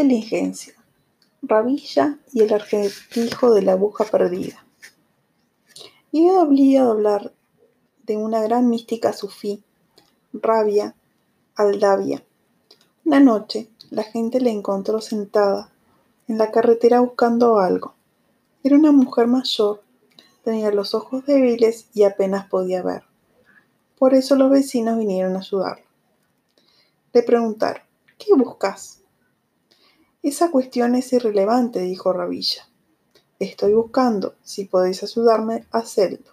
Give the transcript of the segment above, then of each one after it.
Inteligencia. Rabilla y el argentijo de la aguja perdida. Y he obligado hablar de una gran mística sufí, Rabia Aldavia. Una noche, la gente la encontró sentada en la carretera buscando algo. Era una mujer mayor, tenía los ojos débiles y apenas podía ver. Por eso los vecinos vinieron a ayudarla. Le preguntaron, ¿qué buscas? Esa cuestión es irrelevante, dijo Rabilla. Estoy buscando, si podéis ayudarme, hacerlo.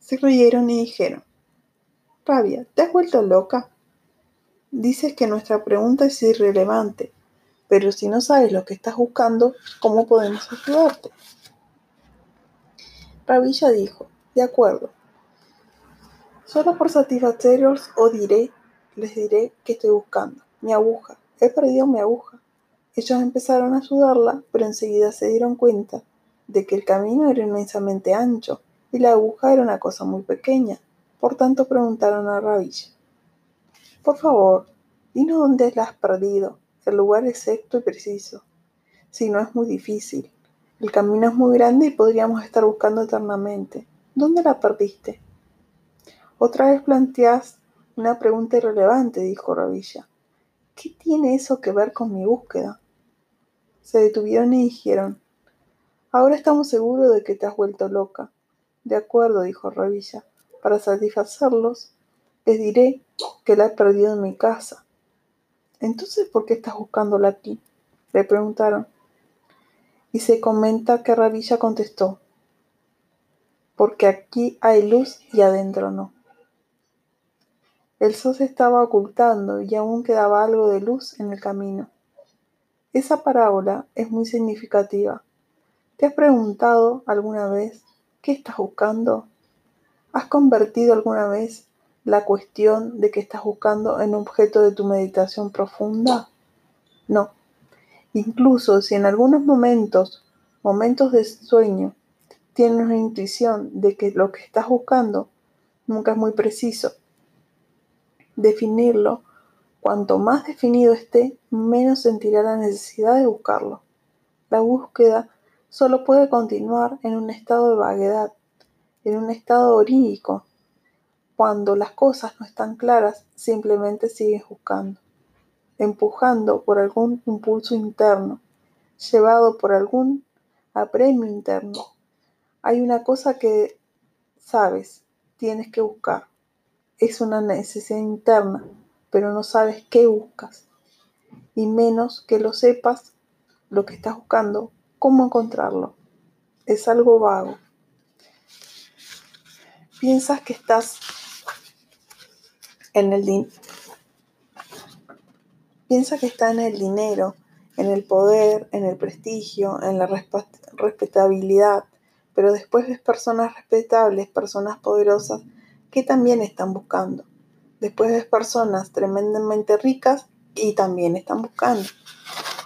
Se rieron y dijeron, Rabia, ¿te has vuelto loca? Dices que nuestra pregunta es irrelevante, pero si no sabes lo que estás buscando, ¿cómo podemos ayudarte? Rabilla dijo, de acuerdo. Solo por satisfaceros os diré, les diré que estoy buscando. Mi aguja. He perdido mi aguja. Ellos empezaron a ayudarla, pero enseguida se dieron cuenta de que el camino era inmensamente ancho y la aguja era una cosa muy pequeña. Por tanto preguntaron a Rabilla. Por favor, dinos dónde la has perdido, el lugar exacto y preciso. Si no es muy difícil. El camino es muy grande y podríamos estar buscando eternamente. ¿Dónde la perdiste? Otra vez planteas una pregunta irrelevante, dijo Rabilla. ¿Qué tiene eso que ver con mi búsqueda? Se detuvieron y dijeron, ahora estamos seguros de que te has vuelto loca. De acuerdo, dijo Rabilla, para satisfacerlos, les diré que la he perdido en mi casa. Entonces, ¿por qué estás buscándola aquí? Le preguntaron. Y se comenta que Rabilla contestó, porque aquí hay luz y adentro no. El sol se estaba ocultando y aún quedaba algo de luz en el camino. Esa parábola es muy significativa. ¿Te has preguntado alguna vez qué estás buscando? ¿Has convertido alguna vez la cuestión de que estás buscando en objeto de tu meditación profunda? No. Incluso si en algunos momentos, momentos de sueño, tienes una intuición de que lo que estás buscando nunca es muy preciso, definirlo, cuanto más definido esté, menos sentirá la necesidad de buscarlo. La búsqueda solo puede continuar en un estado de vaguedad, en un estado orínico. Cuando las cosas no están claras, simplemente sigues buscando, empujando por algún impulso interno, llevado por algún apremio interno. Hay una cosa que sabes, tienes que buscar es una necesidad interna, pero no sabes qué buscas. Y menos que lo sepas, lo que estás buscando, cómo encontrarlo. Es algo vago. Piensas que estás en el. Piensa que está en el dinero, en el poder, en el prestigio, en la respetabilidad, pero después ves personas respetables, personas poderosas que también están buscando. Después ves personas tremendamente ricas y también están buscando.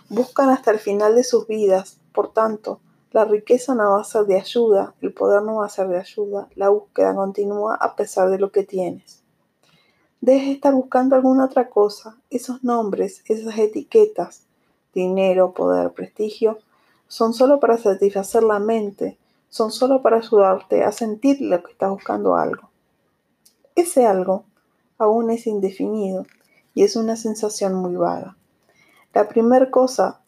Buscan hasta el final de sus vidas. Por tanto, la riqueza no va a ser de ayuda, el poder no va a ser de ayuda, la búsqueda continúa a pesar de lo que tienes. Dejes de estar buscando alguna otra cosa. Esos nombres, esas etiquetas, dinero, poder, prestigio, son solo para satisfacer la mente, son solo para ayudarte a sentir que estás buscando algo. Ese algo aún es indefinido y es una sensación muy vaga. La primera cosa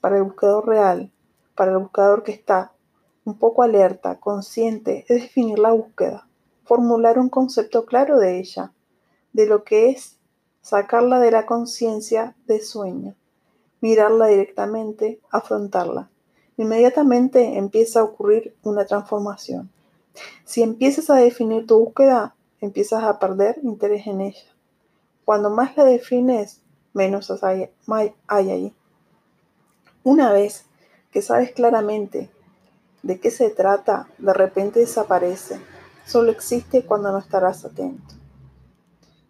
para el buscador real, para el buscador que está un poco alerta, consciente, es definir la búsqueda, formular un concepto claro de ella, de lo que es, sacarla de la conciencia de sueño, mirarla directamente, afrontarla. Inmediatamente empieza a ocurrir una transformación. Si empiezas a definir tu búsqueda, empiezas a perder interés en ella. Cuando más la defines, menos hay, ahí. Una vez que sabes claramente de qué se trata, de repente desaparece. Solo existe cuando no estarás atento.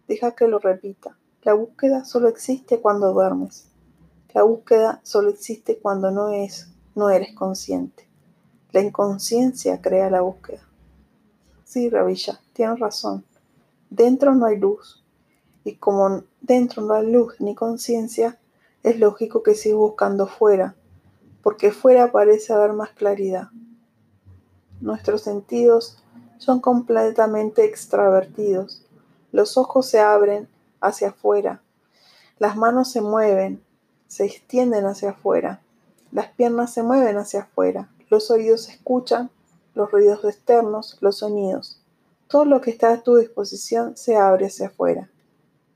Deja que lo repita. La búsqueda solo existe cuando duermes. La búsqueda solo existe cuando no es, no eres consciente. La inconsciencia crea la búsqueda. Sí, Ravilla, tienes razón. Dentro no hay luz. Y como dentro no hay luz ni conciencia, es lógico que sigas buscando fuera, porque fuera parece haber más claridad. Nuestros sentidos son completamente extravertidos. Los ojos se abren hacia afuera, las manos se mueven, se extienden hacia afuera, las piernas se mueven hacia afuera, los oídos escuchan los ruidos externos, los sonidos. Todo lo que está a tu disposición se abre hacia afuera.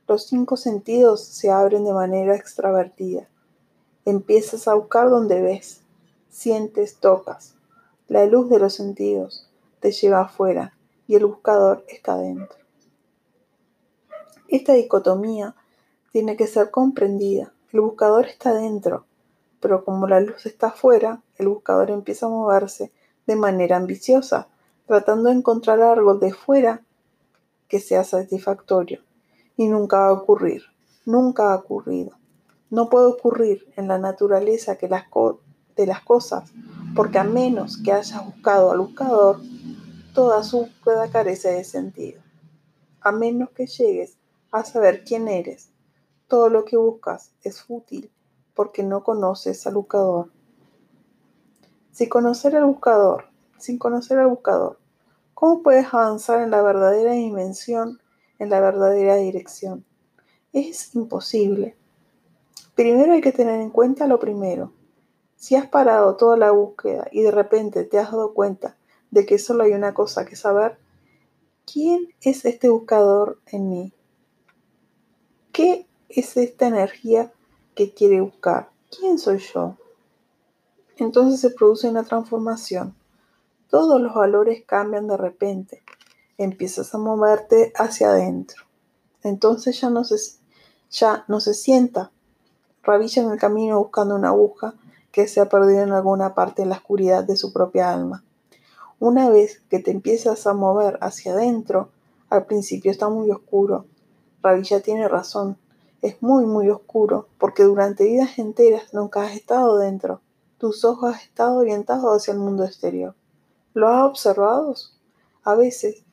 Los cinco sentidos se abren de manera extravertida. Empiezas a buscar donde ves, sientes, tocas. La luz de los sentidos te lleva afuera y el buscador está dentro. Esta dicotomía tiene que ser comprendida. El buscador está dentro, pero como la luz está afuera, el buscador empieza a moverse de manera ambiciosa, tratando de encontrar algo de fuera que sea satisfactorio. Y nunca va a ocurrir, nunca ha ocurrido. No puede ocurrir en la naturaleza que las de las cosas, porque a menos que hayas buscado al buscador, toda su búsqueda carece de sentido. A menos que llegues a saber quién eres, todo lo que buscas es fútil porque no conoces al buscador. Sin conocer al buscador, sin conocer al buscador, ¿cómo puedes avanzar en la verdadera dimensión, en la verdadera dirección? Es imposible. Primero hay que tener en cuenta lo primero. Si has parado toda la búsqueda y de repente te has dado cuenta de que solo hay una cosa que saber, ¿quién es este buscador en mí? ¿Qué es esta energía que quiere buscar? ¿Quién soy yo? Entonces se produce una transformación. Todos los valores cambian de repente. Empiezas a moverte hacia adentro. Entonces ya no se, ya no se sienta rabilla en el camino buscando una aguja que se ha perdido en alguna parte de la oscuridad de su propia alma. Una vez que te empiezas a mover hacia adentro, al principio está muy oscuro. Rabilla tiene razón. Es muy, muy oscuro porque durante vidas enteras nunca has estado dentro. Tus ojos han estado orientados hacia el mundo exterior. ¿Lo has observado? A veces,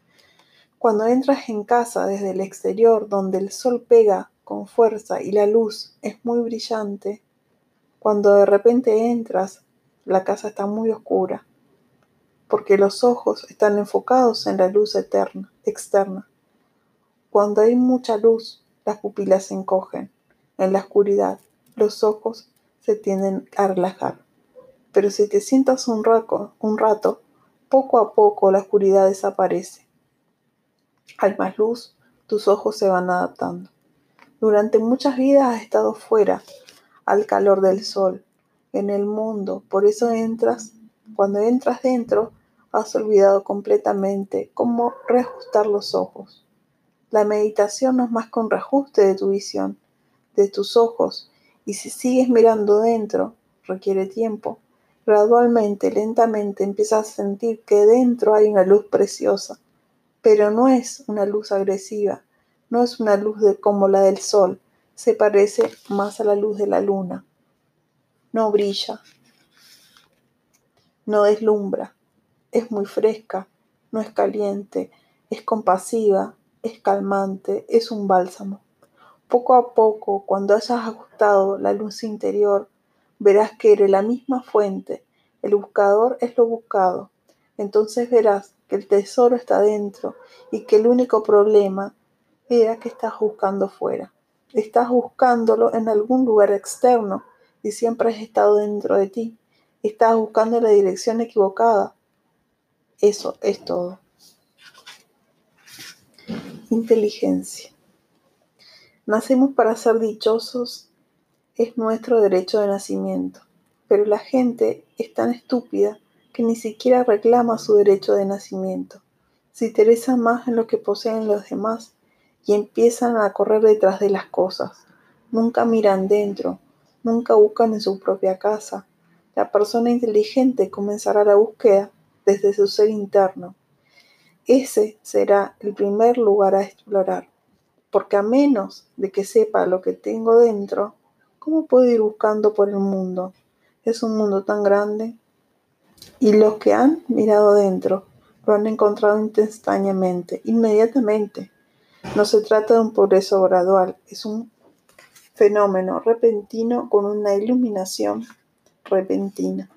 cuando entras en casa desde el exterior, donde el sol pega con fuerza y la luz es muy brillante, cuando de repente entras, la casa está muy oscura, porque los ojos están enfocados en la luz eterna, externa. Cuando hay mucha luz, las pupilas se encogen. En la oscuridad, los ojos se tienden a relajar pero si te sientas un rato, un rato, poco a poco la oscuridad desaparece. Hay más luz, tus ojos se van adaptando. Durante muchas vidas has estado fuera, al calor del sol, en el mundo, por eso entras, cuando entras dentro, has olvidado completamente cómo reajustar los ojos. La meditación no es más que un reajuste de tu visión, de tus ojos, y si sigues mirando dentro, requiere tiempo, Gradualmente, lentamente, empiezas a sentir que dentro hay una luz preciosa, pero no es una luz agresiva, no es una luz de, como la del sol, se parece más a la luz de la luna. No brilla, no deslumbra, es muy fresca, no es caliente, es compasiva, es calmante, es un bálsamo. Poco a poco, cuando hayas ajustado la luz interior, verás que eres la misma fuente, el buscador es lo buscado. Entonces verás que el tesoro está dentro y que el único problema era que estás buscando fuera. Estás buscándolo en algún lugar externo y siempre has estado dentro de ti. Estás buscando la dirección equivocada. Eso es todo. Inteligencia. Nacemos para ser dichosos es nuestro derecho de nacimiento, pero la gente es tan estúpida que ni siquiera reclama su derecho de nacimiento. Se interesa más en lo que poseen los demás y empiezan a correr detrás de las cosas. Nunca miran dentro, nunca buscan en su propia casa. La persona inteligente comenzará la búsqueda desde su ser interno. Ese será el primer lugar a explorar, porque a menos de que sepa lo que tengo dentro, ¿Cómo puedo ir buscando por el mundo? Es un mundo tan grande. Y los que han mirado dentro lo han encontrado instantáneamente, inmediatamente. No se trata de un progreso gradual, es un fenómeno repentino con una iluminación repentina.